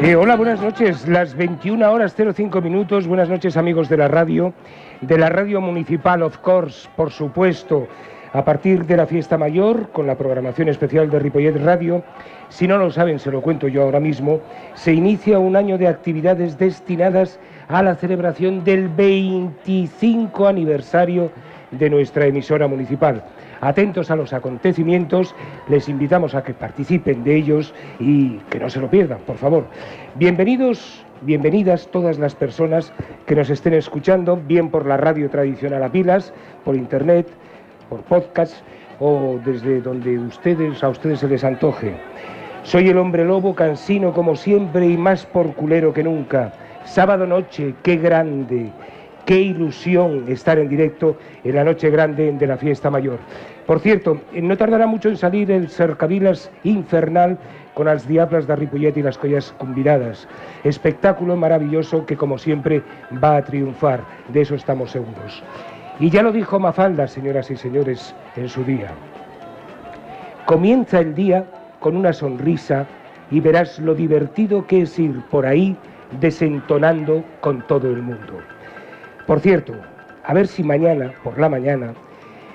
Eh, hola, buenas noches. Las 21 horas 05 minutos. Buenas noches, amigos de la radio, de la radio municipal, of course, por supuesto. A partir de la fiesta mayor, con la programación especial de Ripollet Radio, si no lo saben, se lo cuento yo ahora mismo, se inicia un año de actividades destinadas a la celebración del 25 aniversario de nuestra emisora municipal. Atentos a los acontecimientos, les invitamos a que participen de ellos y que no se lo pierdan, por favor. Bienvenidos, bienvenidas todas las personas que nos estén escuchando, bien por la radio tradicional a pilas, por internet, por podcast o desde donde ustedes a ustedes se les antoje. Soy el hombre lobo, cansino como siempre y más por culero que nunca. Sábado noche, qué grande. Qué ilusión estar en directo en la noche grande de la fiesta mayor. Por cierto, no tardará mucho en salir el cercavilas infernal con las diablas de Ripollet y las collas combinadas. Espectáculo maravilloso que, como siempre, va a triunfar. De eso estamos seguros. Y ya lo dijo Mafalda, señoras y señores, en su día. Comienza el día con una sonrisa y verás lo divertido que es ir por ahí desentonando con todo el mundo. Por cierto, a ver si mañana, por la mañana,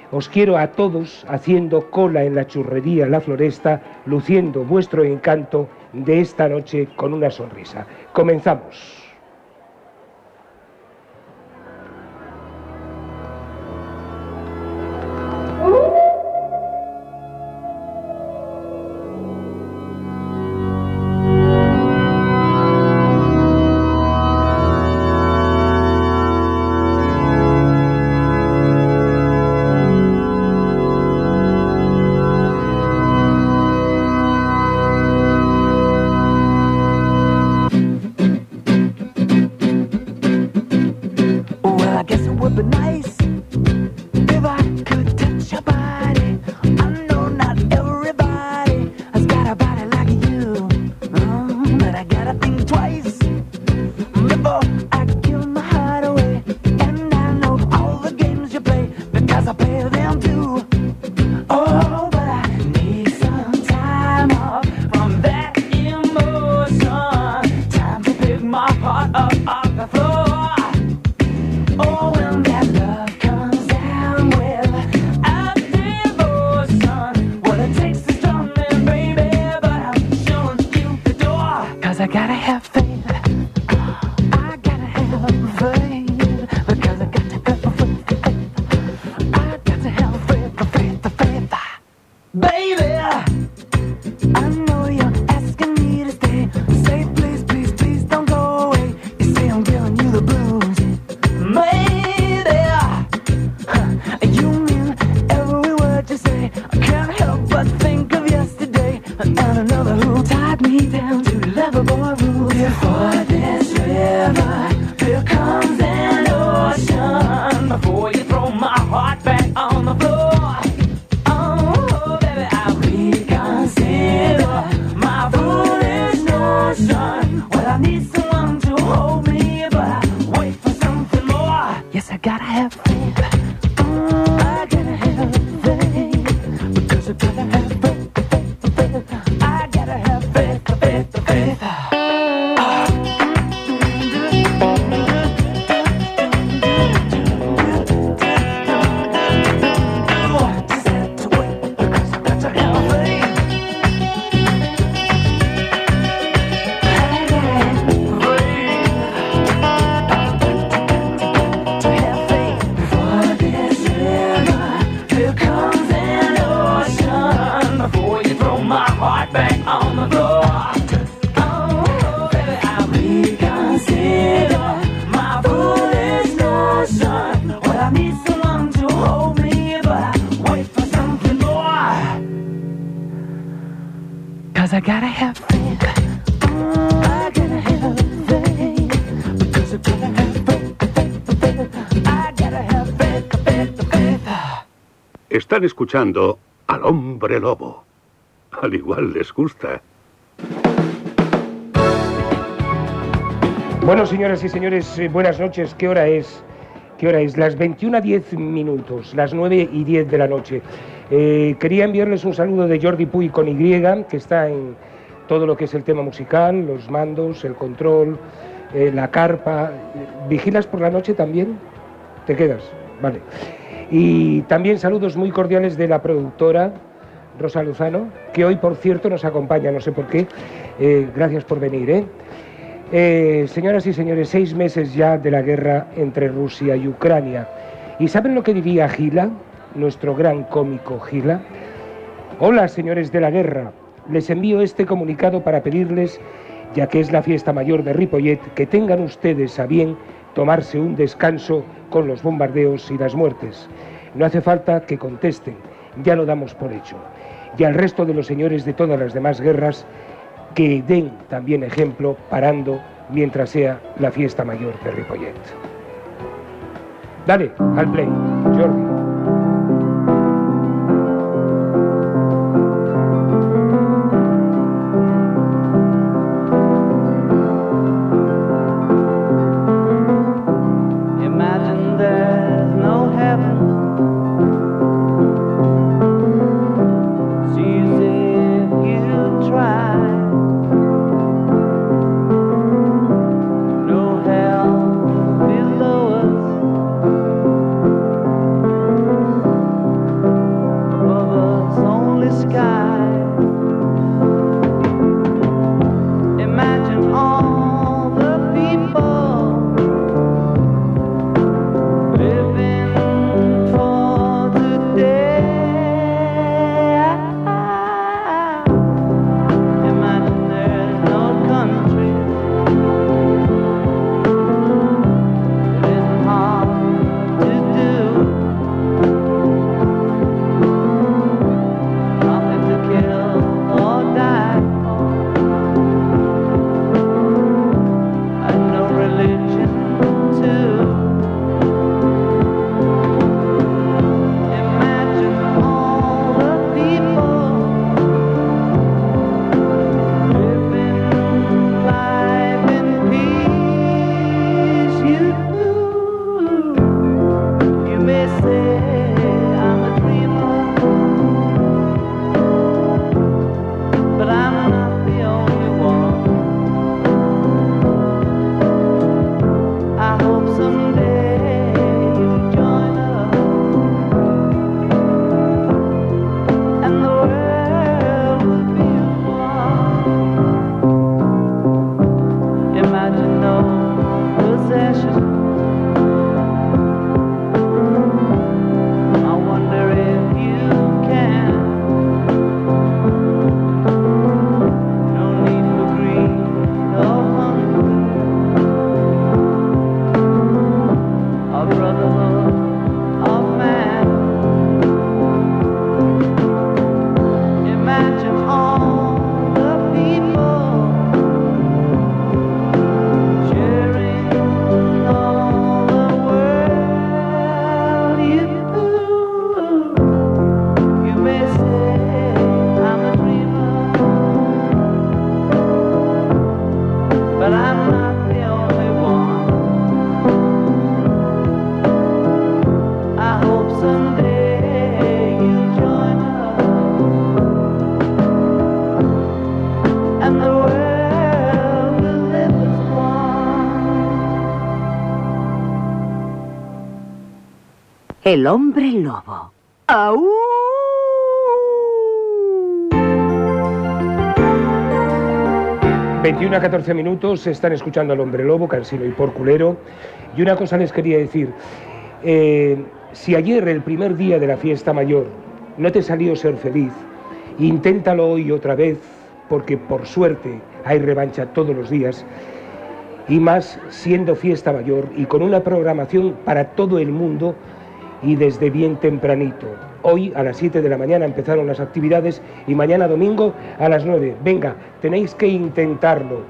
os quiero a todos haciendo cola en la churrería La Floresta, luciendo vuestro encanto de esta noche con una sonrisa. Comenzamos. my part of I Están escuchando al hombre lobo. Al igual les gusta. Bueno, señoras y señores, eh, buenas noches. ¿Qué hora es? ¿Qué hora es? Las 21 a 10 minutos, las 9 y 10 de la noche. Eh, quería enviarles un saludo de Jordi Puy con Y, que está en todo lo que es el tema musical, los mandos, el control, eh, la carpa. ¿Vigilas por la noche también? ¿Te quedas? Vale. Y también saludos muy cordiales de la productora Rosa Luzano, que hoy, por cierto, nos acompaña, no sé por qué. Eh, gracias por venir. ¿eh? Eh, señoras y señores, seis meses ya de la guerra entre Rusia y Ucrania. ¿Y saben lo que diría Gila, nuestro gran cómico Gila? Hola, señores de la guerra. Les envío este comunicado para pedirles, ya que es la fiesta mayor de Ripollet, que tengan ustedes a bien tomarse un descanso con los bombardeos y las muertes. No hace falta que contesten, ya lo damos por hecho. Y al resto de los señores de todas las demás guerras, que den también ejemplo parando mientras sea la fiesta mayor de Ripollet. Dale, al play, Jordi. El hombre lobo. ¡Au! 21 a 14 minutos, están escuchando al hombre lobo, cansino y porculero. Y una cosa les quería decir. eh, si ayer, el primer día de la fiesta mayor, no te salió ser feliz Inténtalo hoy otra vez, porque por suerte hay revancha todos los días, y más siendo fiesta mayor y con una programación para todo el mundo y desde bien tempranito. Hoy a las 7 de la mañana empezaron las actividades y mañana domingo a las 9. Venga, tenéis que intentarlo.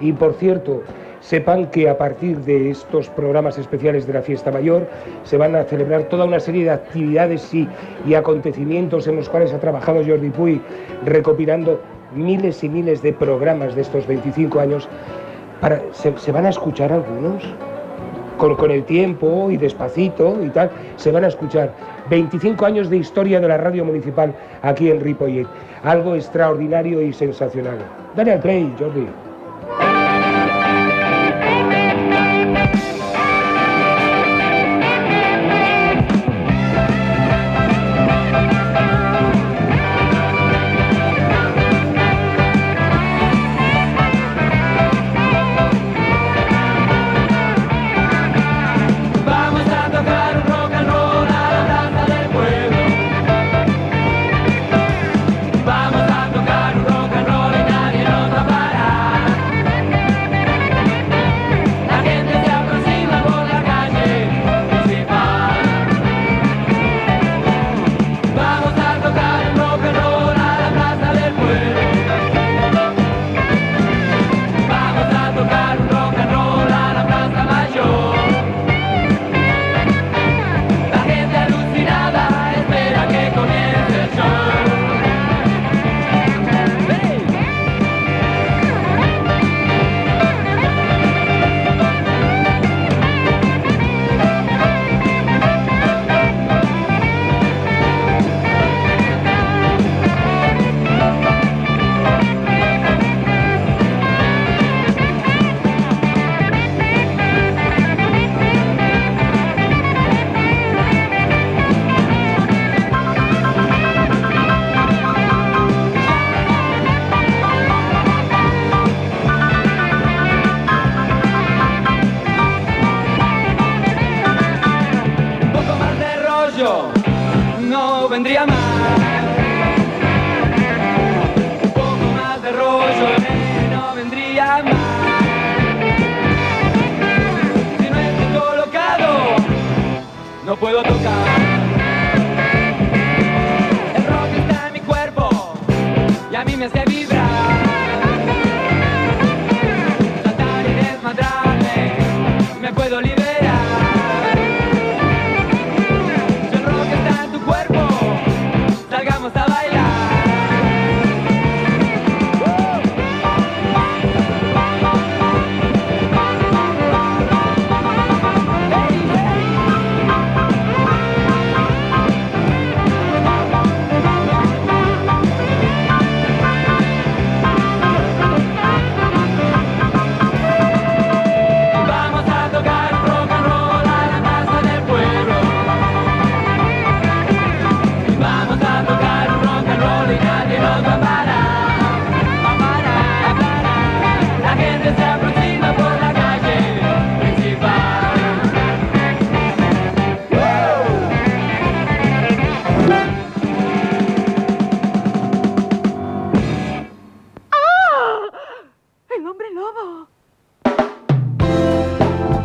Y por cierto, sepan que a partir de estos programas especiales de la fiesta mayor se van a celebrar toda una serie de actividades y, y acontecimientos en los cuales ha trabajado Jordi Puy recopilando miles y miles de programas de estos 25 años. Para, ¿se, se van a escuchar algunos? Con, el tiempo y despacito y tal, se van a escuchar 25 años de historia de la radio municipal aquí en Ripollet. Algo extraordinario y sensacional. Dale al play, Jordi.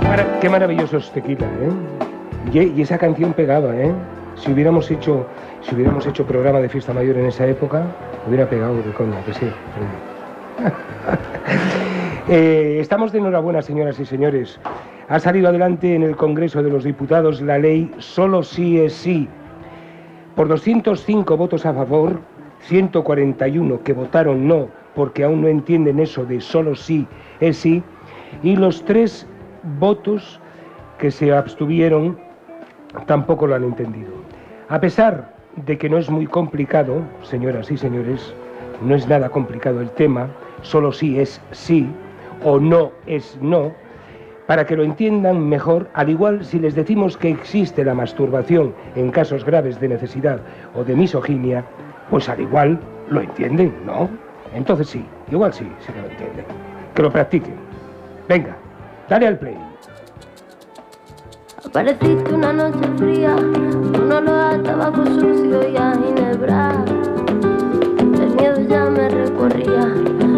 Qué mara- Qué maravilloso es tequila, ¿eh? Y, y esa canción pegaba, ¿eh? Si hubiéramos hecho, si hubiéramos hecho programa de fiesta mayor en esa época, hubiera pegado de coña, que sí. Eh, estamos de enhorabuena, señoras y señores. Ha salido adelante en el Congreso de los Diputados la ley Solo sí es sí. Por 205 votos a favor, 141 que votaron no porque aún no entienden eso de solo sí es sí, y los tres votos que se abstuvieron tampoco lo han entendido. A pesar de que no es muy complicado, señoras y señores, no es nada complicado el tema, solo sí es sí o no es no, para que lo entiendan mejor, al igual si les decimos que existe la masturbación en casos graves de necesidad o de misoginia, pues al igual lo entienden, ¿no? Entonces sí, igual sí, que lo entienden. Que lo practiquen. Venga, dale al play. Pareciste una noche fría, uno lo a tabaco sucio y a ginebra. El miedo ya me recorría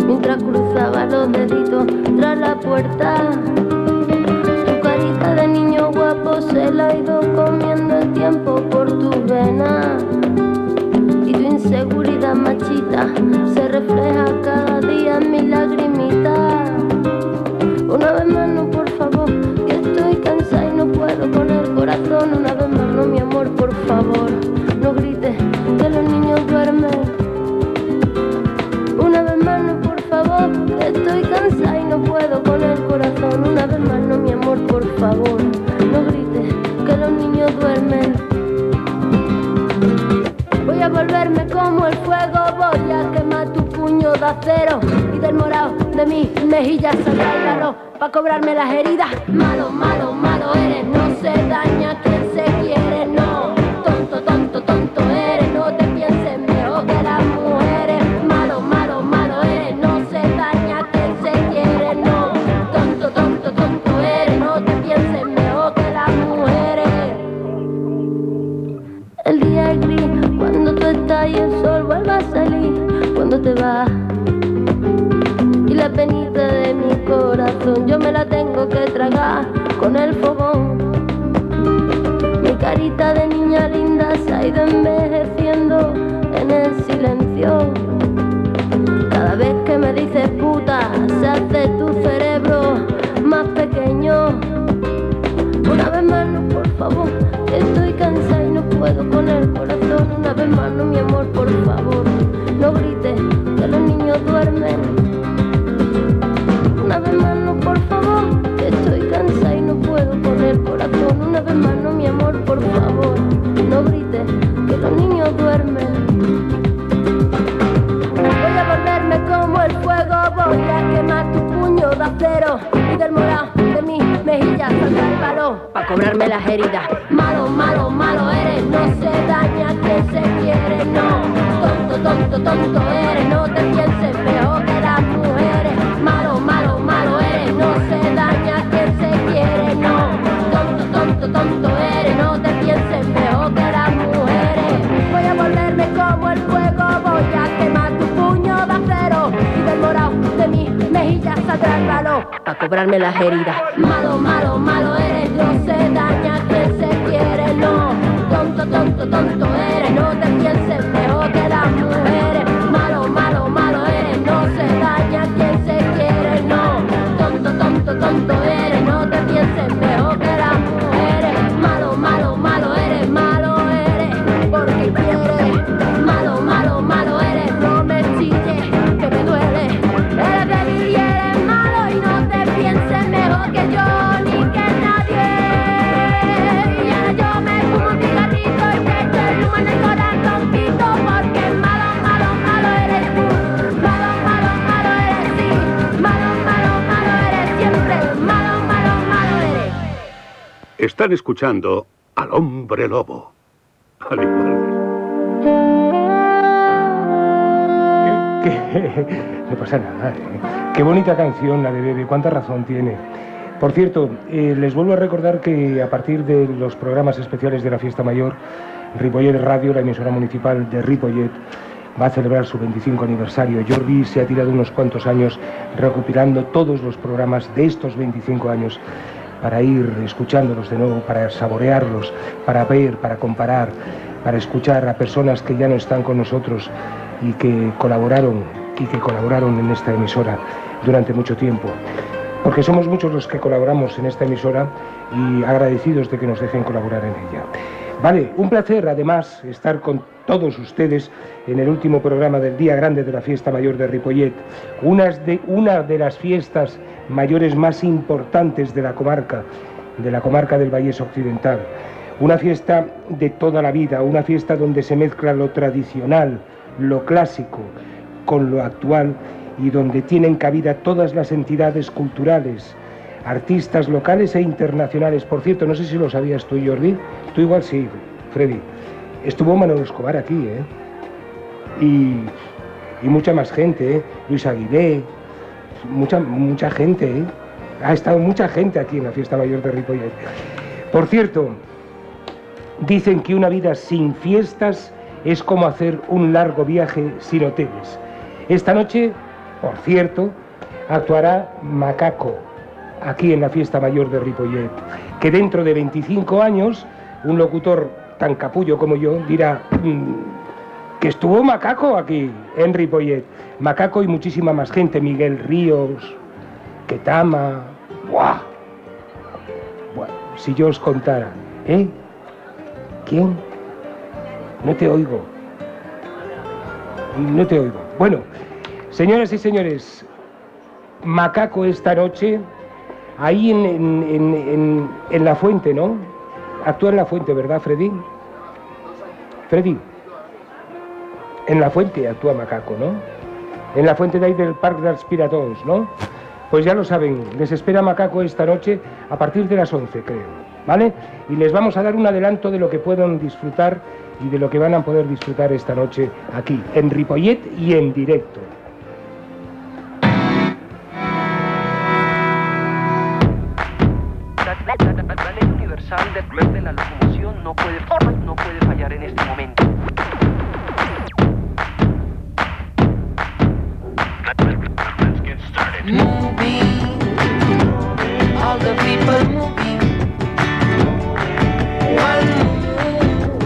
mientras cruzaba los deditos tras la puerta. Tu carita de niño guapo se la ha ido comiendo el tiempo. Cobrarme las heridas. Malo, malo, malo eres, no se daña quien se quiere, no. Tonto, tonto, tonto eres, no te pienses mejor que las mujeres. Malo, malo, malo eres, no se daña quien se quiere, no. Tonto, tonto, tonto eres, no te pienses mejor que las mujeres. Voy a volverme como el fuego, voy a quemar tu puño de acero y del morado de mis mejillas el balón para cobrarme las heridas. Malo, malo, malo eres, Tonto, Están escuchando al hombre lobo. Al igual. Que- no pasa nada. ¿eh? Qué bonita canción la de Bebe, cuánta razón tiene. Por cierto, eh, les vuelvo a recordar que a partir de los programas especiales de la Fiesta Mayor, Ripollet Radio, la emisora municipal de Ripollet, va a celebrar su 25 aniversario. Jordi se ha tirado unos cuantos años recopilando todos los programas de estos 25 años para ir escuchándolos de nuevo, para saborearlos, para ver, para comparar, para escuchar a personas que ya no están con nosotros y que colaboraron y que colaboraron en esta emisora durante mucho tiempo. Porque somos muchos los que colaboramos en esta emisora y agradecidos de que nos dejen colaborar en ella. Vale, un placer además estar con todos ustedes en el último programa del Día Grande de la Fiesta Mayor de Ripollet, unas de, una de las fiestas mayores más importantes de la comarca, de la comarca del Vallés Occidental. Una fiesta de toda la vida, una fiesta donde se mezcla lo tradicional, lo clásico, con lo actual y donde tienen cabida todas las entidades culturales, artistas locales e internacionales. Por cierto, no sé si lo sabías tú, Jordi. Tú igual sí, Freddy. Estuvo Manolo Escobar aquí, ¿eh? Y, mucha más gente, ¿eh? Luis Aguilé, mucha, mucha gente, ¿eh? Ha estado mucha gente aquí en la fiesta mayor de Ripollet. Por cierto, dicen que una vida sin fiestas es como hacer un largo viaje sin hoteles. Esta noche, por cierto, actuará Macaco, aquí en la fiesta mayor de Ripollet. Que dentro de 25 años, un locutor tan capullo como yo dirá "Mm, que estuvo Macaco aquí en Ripollet. Macaco y muchísima más gente, Miguel Ríos, Ketama. ¡Buah! Bueno, si yo os contara, ¿eh? ¿Quién? No te oigo. No te oigo. Bueno, señoras y señores, Macaco esta noche, ahí en, en- en- en- la fuente, ¿no? Actúa en la fuente, ¿verdad, Freddy? Freddy. En la fuente actúa Macaco, ¿no? En la fuente de ahí del Parque dels Piratons, ¿no? Pues ya lo saben, les espera Macaco esta noche a partir de las 11, creo, ¿vale? Y les vamos a dar un adelanto de lo que puedan disfrutar y de lo que van a poder disfrutar esta noche aquí, en Ripollet y en directo. No puede, no puede fallar en este momento. all the people moving. One move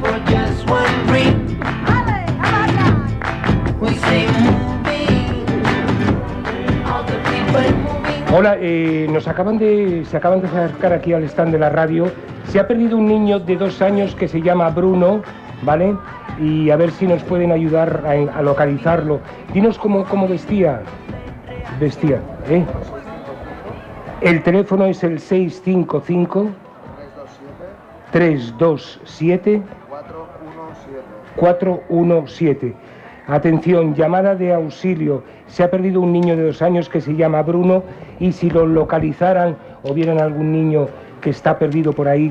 for just one dream. We say moving, all the people moving. Hola, eh, nos acaban de, se acaban de acercar aquí al stand de la radio. Se ha perdido un niño de dos años que se llama Bruno, ¿vale? Y a ver si nos pueden ayudar a, localizarlo. Dinos cómo, cómo vestía. Vestía, ¿eh? El teléfono es el 655 327 417. Atención, llamada de auxilio. Se ha perdido un niño de dos años que se llama Bruno y si lo localizaran o vieran algún niño que está perdido por ahí,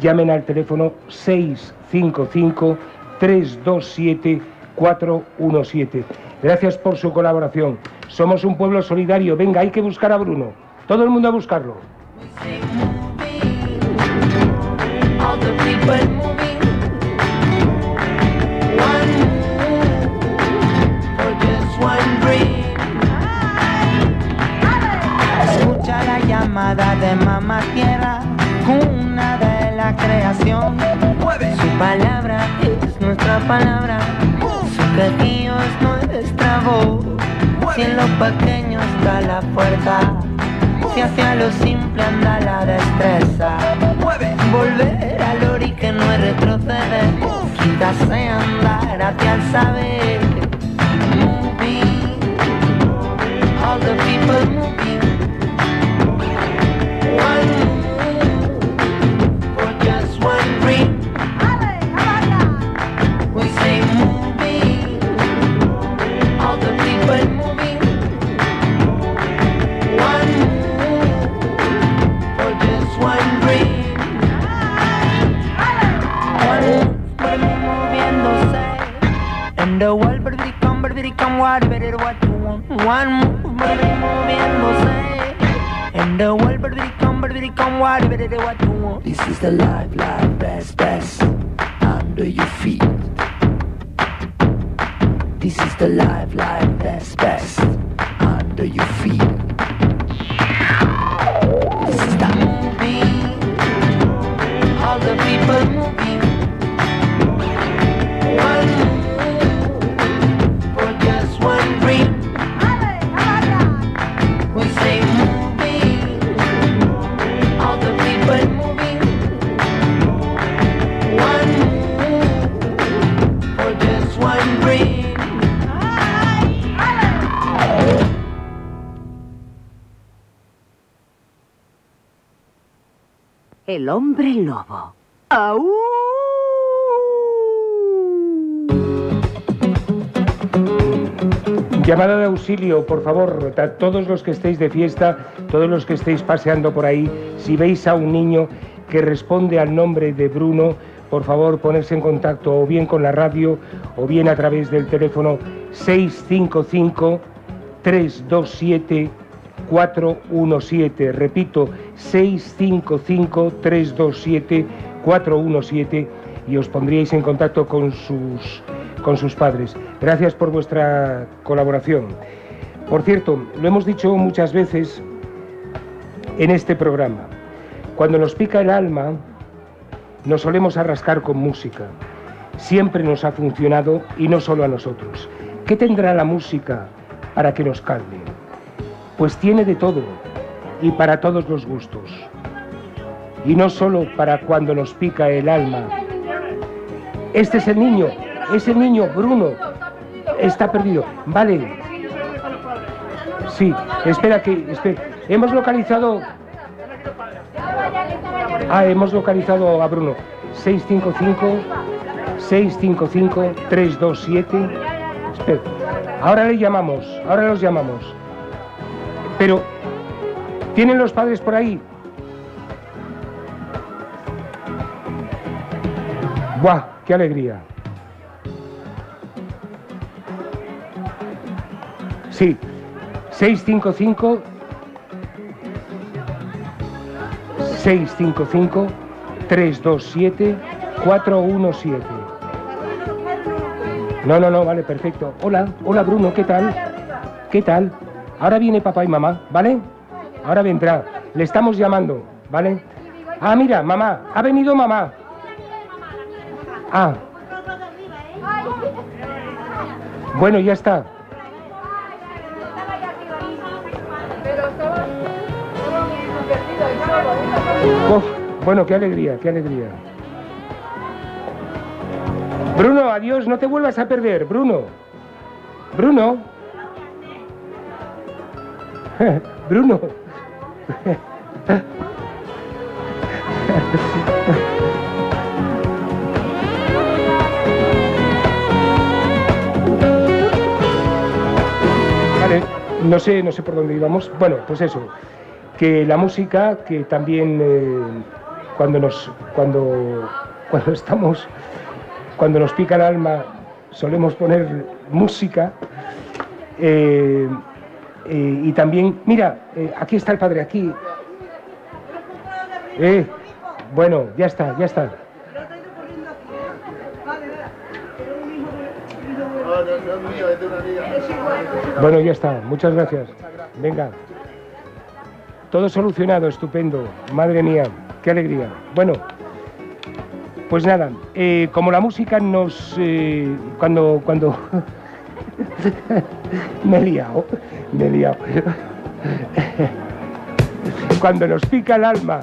llamen al teléfono 655 327 417. Gracias por su colaboración. Somos un pueblo solidario. Venga, hay que buscar a Bruno. Todo el mundo a buscarlo. Escucha la llamada de mamá tierra, es palabra, su quejío es nuestra voz. Si en lo pequeño está la fuerza, si hacia lo simple anda la destreza. Volver al ori que no es retroceder, quizás andar hacia el saber. What, better what you want. One move, but it moviéndose. And the world, but it come, but it come, what, better what you want. This is the life, life, best, best. Under your feet. This is the life, life, best, best. Under your feet. El hombre lobo. Llamada de auxilio, por favor, a todos los que estéis de fiesta, todos los que estéis paseando por ahí, si veis a un niño que responde al nombre de Bruno, por favor ponerse en contacto o bien con la radio o bien a través del teléfono 655 327 417. Repito, 655 327 417 y os pondríais en contacto con sus con sus padres. Gracias por vuestra colaboración. Por cierto, lo hemos dicho muchas veces, en este programa. Cuando nos pica el alma, nos solemos arrascar con música. Siempre nos ha funcionado y no solo a nosotros. ¿Qué tendrá la música para que nos calme? Pues tiene de todo y para todos los gustos. Y no solo para cuando nos pica el alma. Este es el niño, ese niño, Bruno, está perdido. Vale. Sí, espera que, espera. Hemos localizado... Ah, hemos localizado a Bruno. 655 655 327 Espera. Ahora le llamamos, ahora los llamamos. Pero, ¿tienen los padres por ahí? ¡Buah! ¡Qué alegría! Sí, 655 655 327 417. No, no, no, vale, perfecto. Hola, hola Bruno, ¿qué tal? ¿Qué tal? Ahora viene papá y mamá, ¿vale? Ahora vendrá. Le estamos llamando, ¿vale? Ah, mira, mamá, ha venido mamá. Ah. Bueno, ya está. Uf, bueno, qué alegría, qué alegría. Bruno, adiós, no te vuelvas a perder, Bruno. Bruno. Bruno. Vale, no sé, no sé por dónde íbamos. Bueno, pues eso, que la música, que también eh, cuando nos, cuando, cuando estamos, cuando nos pica el alma, solemos poner música. eh, eh, y también, mira, eh, aquí está el padre, aquí. Eh, bueno, ya está, ya está. Bueno, ya está. Muchas gracias. Venga. Todo solucionado, estupendo. Madre mía, qué alegría. Bueno, pues nada, como la música nos... cuando... cuando... me he liado, me he liado. cuando nos pica el alma,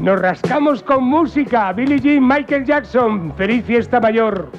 nos rascamos con música. Billie Jean, Michael Jackson, feliz fiesta mayor.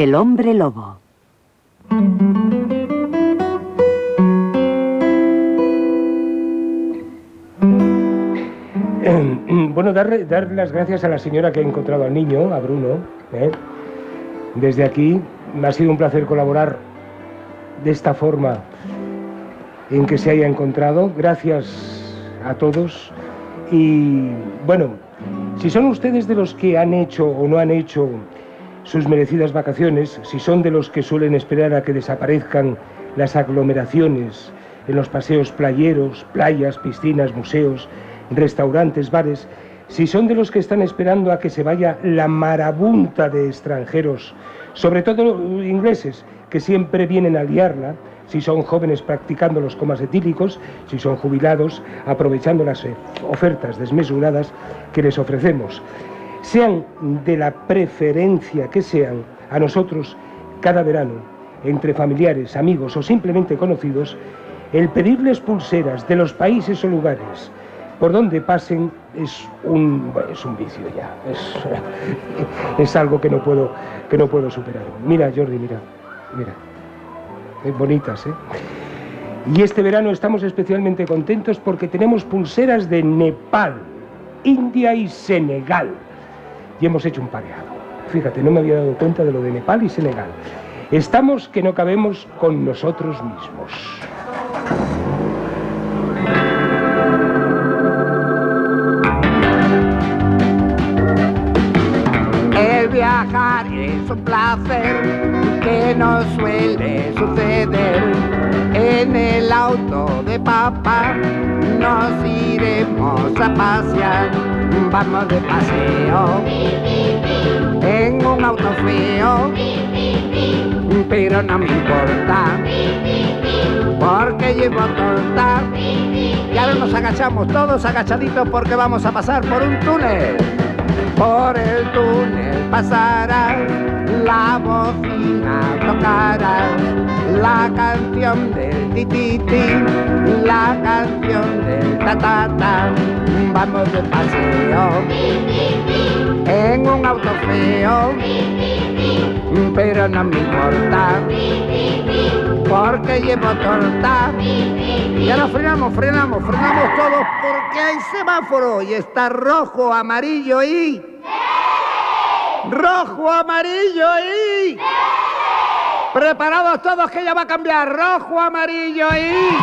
El hombre lobo. Eh, Bueno, darle, dar las gracias a la señora que ha encontrado al niño, a Bruno. ¿eh? Desde aquí me ha sido un placer colaborar de esta forma en que se haya encontrado. Gracias a todos. Y bueno, si son ustedes de los que han hecho o no han hecho sus merecidas vacaciones, si son de los que suelen esperar a que desaparezcan las aglomeraciones en los paseos playeros, playas, piscinas, museos, restaurantes, bares, si son de los que están esperando a que se vaya la marabunta de extranjeros, sobre todo ingleses, que siempre vienen a liarla, si son jóvenes practicando los comas etílicos, si son jubilados aprovechando las ofertas desmesuradas que les ofrecemos. Sean de la preferencia que sean, a nosotros, cada verano, entre familiares, amigos o simplemente conocidos, el pedirles pulseras de los países o lugares por donde pasen es un, es un vicio ya, es, es algo que no, puedo, que no puedo superar. Mira, Jordi, mira, mira, Eh, bonitas, ¿eh? Y este verano estamos especialmente contentos porque tenemos pulseras de Nepal, India y Senegal. Y hemos hecho un pareado. Fíjate, no me había dado cuenta de lo de Nepal y Senegal. Estamos que no cabemos con nosotros mismos. El viajar es un placer que nos suele suceder. En el auto de papá nos iremos a pasear. Vamos de paseo en un auto feo, pero no me importa porque llevo torta. Y ahora nos agachamos todos agachaditos porque vamos a pasar por un túnel. Por el túnel pasará, la bocina tocará, la canción del tititi, la canción del tatata. Vamos de paseo en un auto feo, pero no me importa porque llevo torta. Y ahora frenamos, frenamos, frenamos todos porque hay semáforo y está rojo, amarillo y... Rojo, amarillo y... Preparados todos que ya va a cambiar. Rojo, amarillo y...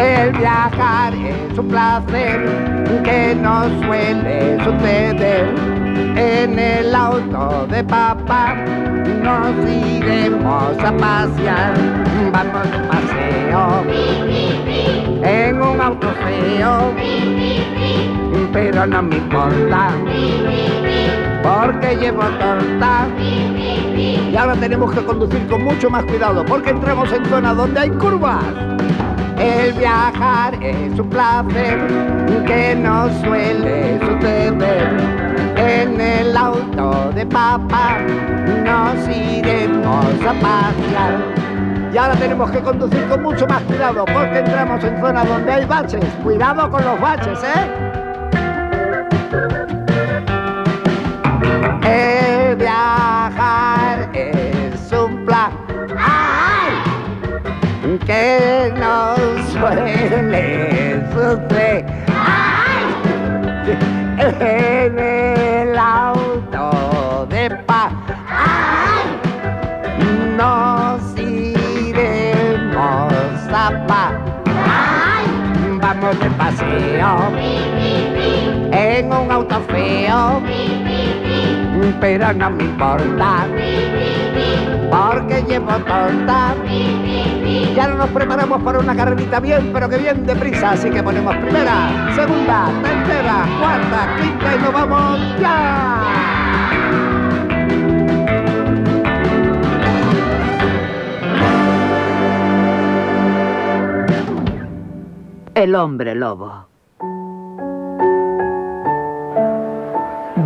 El viajar es un placer que nos suele suceder. En el auto de papá nos iremos a pasear. Vamos de paseo en un auto feo, pero no me importa porque llevo torta. Y ahora tenemos que conducir con mucho más cuidado porque entramos en zonas donde hay curvas. El viajar es un placer que nos suele suceder. En el auto de papá nos iremos a pasear. Y ahora tenemos que conducir con mucho más cuidado porque entramos en zonas donde hay baches. Cuidado con los baches, ¿eh? Feo, pero no me importa porque llevo torta. Ya no nos preparamos para una carrerita bien, pero que bien deprisa, así que ponemos primera, segunda, tercera, cuarta, quinta y nos vamos ya. El hombre lobo.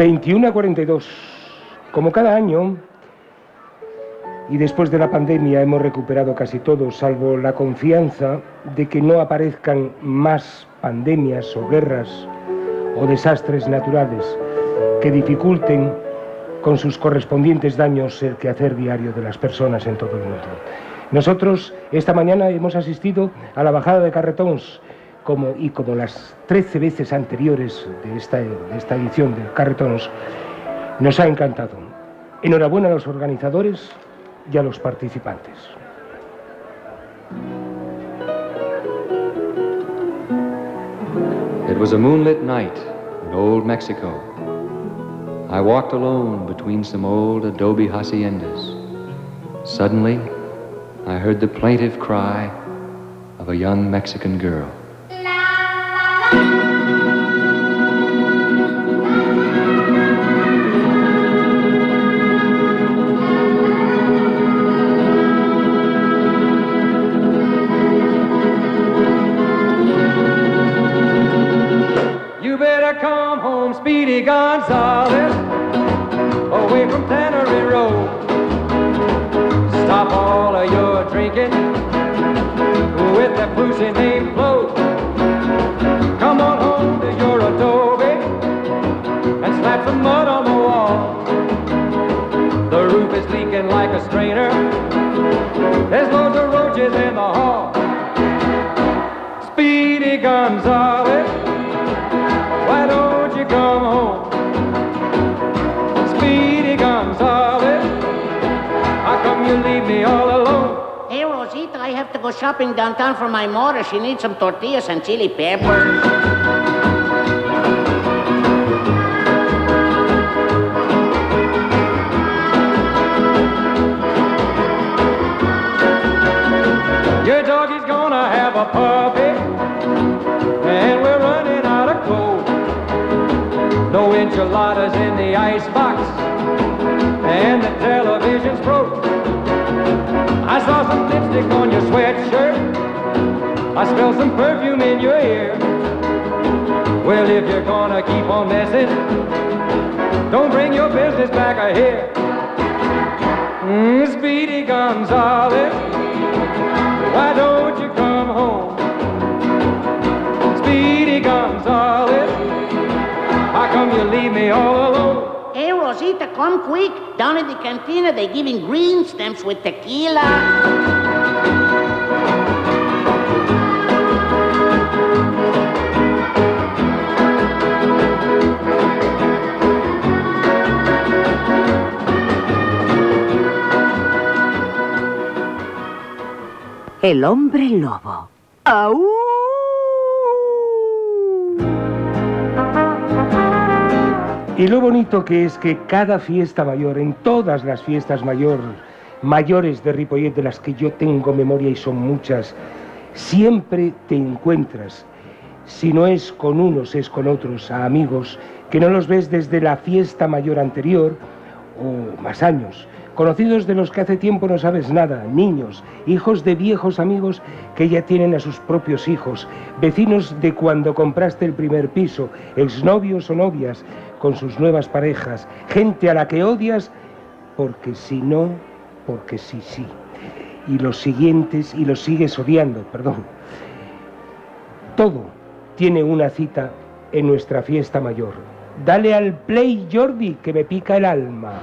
21 a 42. Como cada año, y después de la pandemia hemos recuperado casi todo, salvo la confianza de que no aparezcan más pandemias o guerras o desastres naturales que dificulten con sus correspondientes daños el quehacer diario de las personas en todo el mundo. Nosotros esta mañana hemos asistido a la bajada de carretons como, y como las 13 veces anteriores de esta, de esta edición de carretons, nos ha encantado. Enhorabuena a los organizadores y a los participantes. It was a moonlit night in old Mexico. I walked alone between some old adobe haciendas. Suddenly, I heard the plaintive cry of a young Mexican girl. There's loads of roaches in the hall. Speedy Gonzales. Why don't you come home? Speedy Gonzales, how come you leave me all alone? Hey, Rosita, I have to go shopping downtown for my mother. She needs some tortillas and chili peppers. A puppy, and we're running out of clothes. No enchiladas in the icebox, and the television's broke. I saw some lipstick on your sweatshirt. I smell some perfume in your ear. Well, if you're gonna keep on messing, don't bring your business back here. Mm, Speedy Gonzales, why don't you? Speedy Gonzales, how come you leave me all alone? Hey, Rosita, come quick. Down in the cantina, they're giving green stamps with tequila. El hombre lobo. ¡Au! Y lo bonito que es que cada fiesta mayor, en todas las fiestas mayor, mayores de Ripollet, de las que yo tengo memoria y son muchas, siempre te encuentras, si no es con unos, es con otros, a amigos, que no los ves desde la fiesta mayor anterior o más años, conocidos de los que hace tiempo no sabes nada, niños, hijos de viejos amigos que ya tienen a sus propios hijos, vecinos de cuando compraste el primer piso, exnovios o novias con sus nuevas parejas, gente a la que odias porque si no, porque sí, sí. Y los siguientes, y los sigues odiando, perdón. Todo tiene una cita en nuestra fiesta mayor. Dale al play, Jordi, que me pica el alma.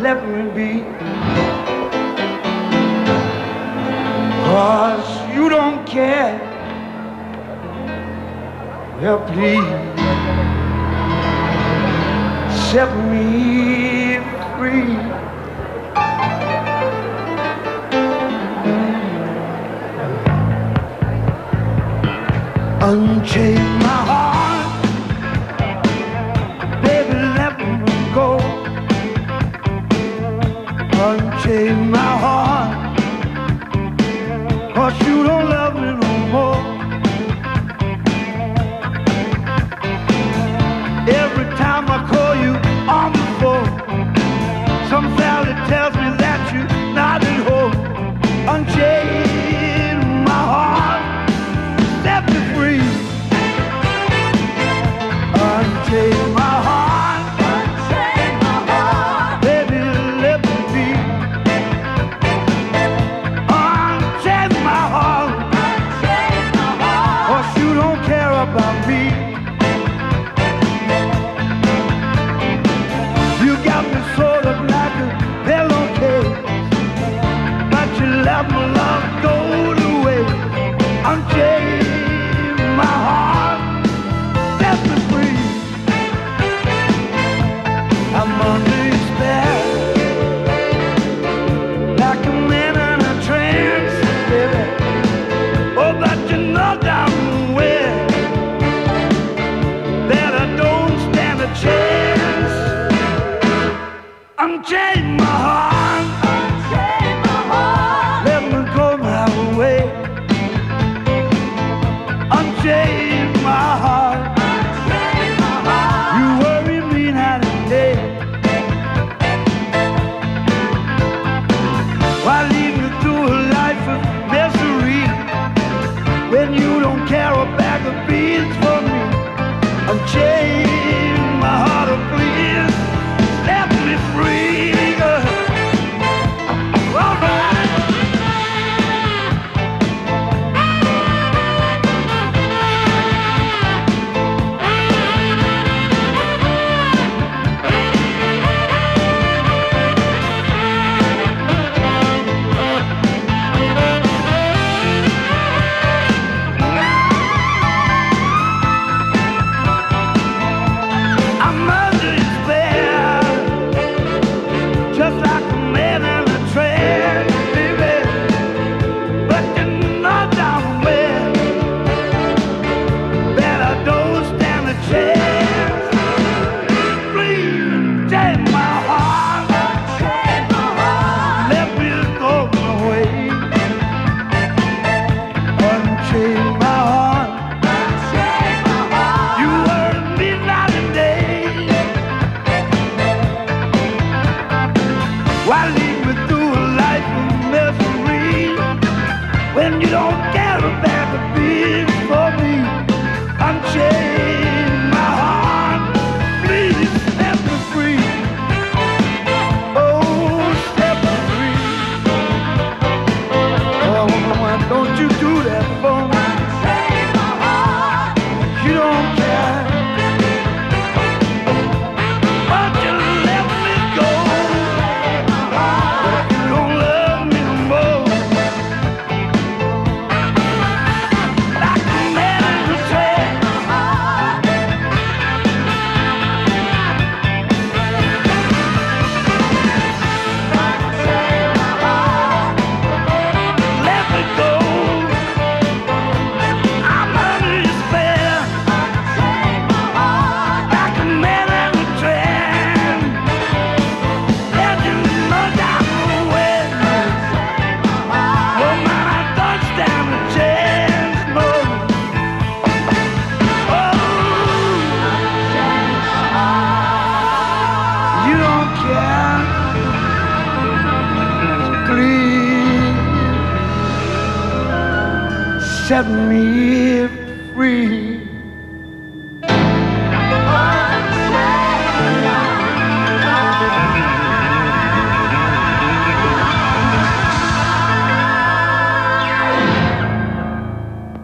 Let me be. Cause you don't care. Well, please set me free. Unchain my heart, baby, let me go. Unchain my heart, Every time I call you on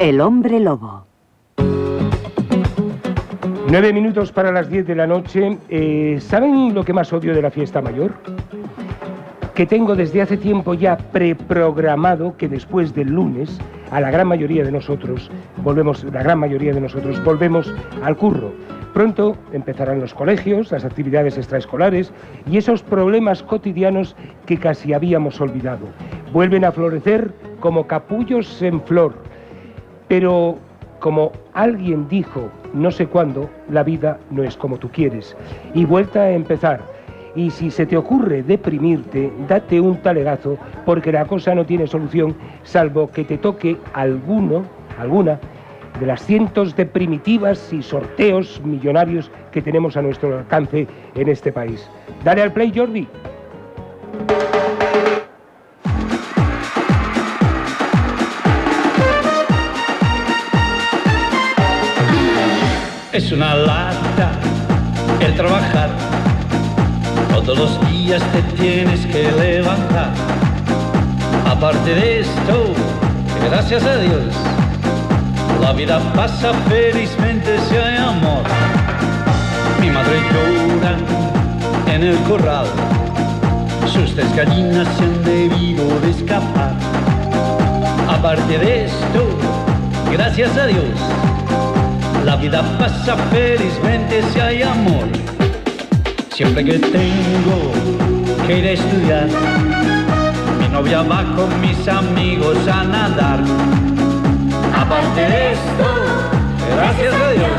El hombre lobo. Nueve minutos para las diez de la noche. Eh, ¿Saben lo que más odio de la fiesta mayor? Que tengo desde hace tiempo ya preprogramado que después del lunes, a la gran mayoría de nosotros, volvemos, la gran mayoría de nosotros, volvemos al curro. Pronto empezarán los colegios, las actividades extraescolares y esos problemas cotidianos que casi habíamos olvidado. Vuelven a florecer como capullos en flor. Pero como alguien dijo no sé cuándo, la vida no es como tú quieres. Y vuelta a empezar. Y si se te ocurre deprimirte, date un talegazo, porque la cosa no tiene solución, salvo que te toque alguno, alguna, de las cientos de primitivas y sorteos millonarios que tenemos a nuestro alcance en este país. Dale al play, Jordi. Es una lata el trabajar. Todos los días te tienes que levantar. Aparte de esto, gracias a Dios, la vida pasa felizmente si hay amor. Mi madre llora en el corral. Sus tres gallinas se han debido de escapar. Aparte de esto, gracias a Dios, la vida pasa felizmente si hay amor. Siempre que tengo que ir a estudiar, mi novia va con mis amigos a nadar. Aparte de esto, gracias a Dios,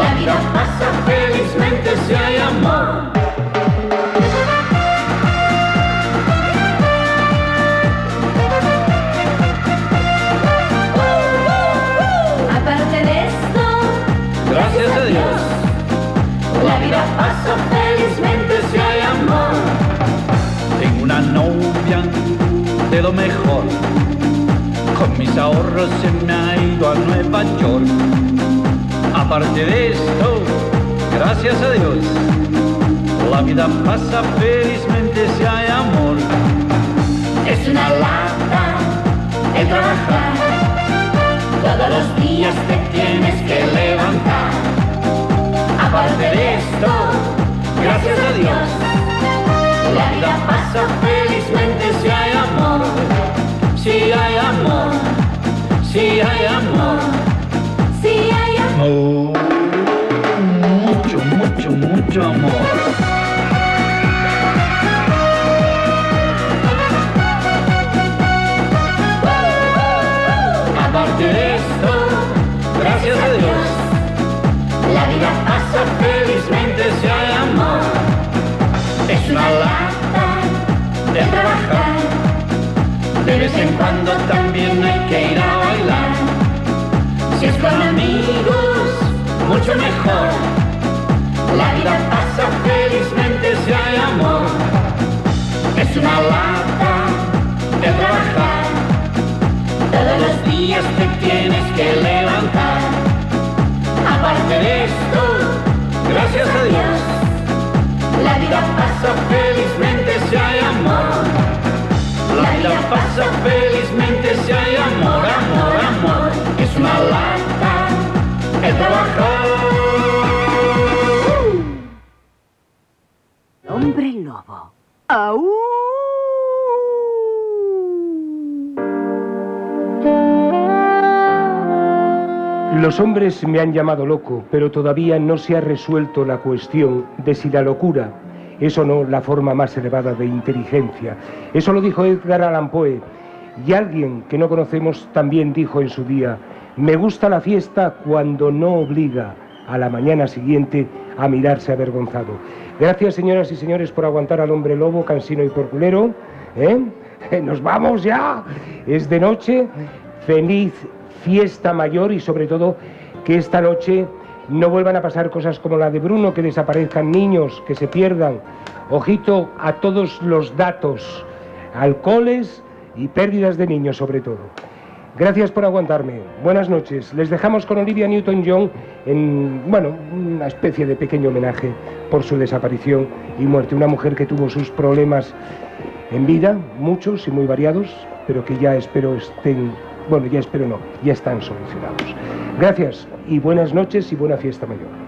la vida pasa felizmente si hay amor. Vida pasa felizmente si hay amor. tengo una novia de lo mejor. Con mis ahorros se me ha ido a Nueva York. Aparte de esto, gracias a Dios, la vida pasa felizmente si hay amor. Es una lata el trabajar. Todos los días te tienes que levantar. Aparte de esto, Gracias a Dios, De vez en cuando también hay que ir a bailar. Si es con amigos, mucho mejor. La vida pasa felizmente si hay amor. Es una lata de trabajar. Todos los días te tienes que levantar. Aparte de esto, gracias a Dios, la vida pasa felizmente. La vida pasa felizmente si hay amor, amor, amor. Es una lata el trabajar. Hombre lobo. ¡Au! Los hombres me han llamado loco, pero todavía no se ha resuelto la cuestión de si la locura es o no la forma más elevada de inteligencia. Eso lo dijo Edgar Allan Poe. Y alguien que no conocemos también dijo en su día, me gusta la fiesta cuando no obliga a la mañana siguiente a mirarse avergonzado. Gracias, señoras y señores, por aguantar al hombre lobo, cansino y porculero. ¿eh? Nos vamos ya. Es de noche. Feliz fiesta mayor y sobre todo que esta noche no vuelvan a pasar cosas como la de Bruno, que desaparezcan niños, que se pierdan. Ojito a todos los datos, alcoholes y pérdidas de niños sobre todo. Gracias por aguantarme. Buenas noches. Les dejamos con Olivia Newton-John en, bueno, una especie de pequeño homenaje por su desaparición y muerte. Una mujer que tuvo sus problemas en vida, muchos y muy variados, pero que ya espero estén, bueno, ya espero no, ya están solucionados. Gracias y buenas noches y buena fiesta mayor.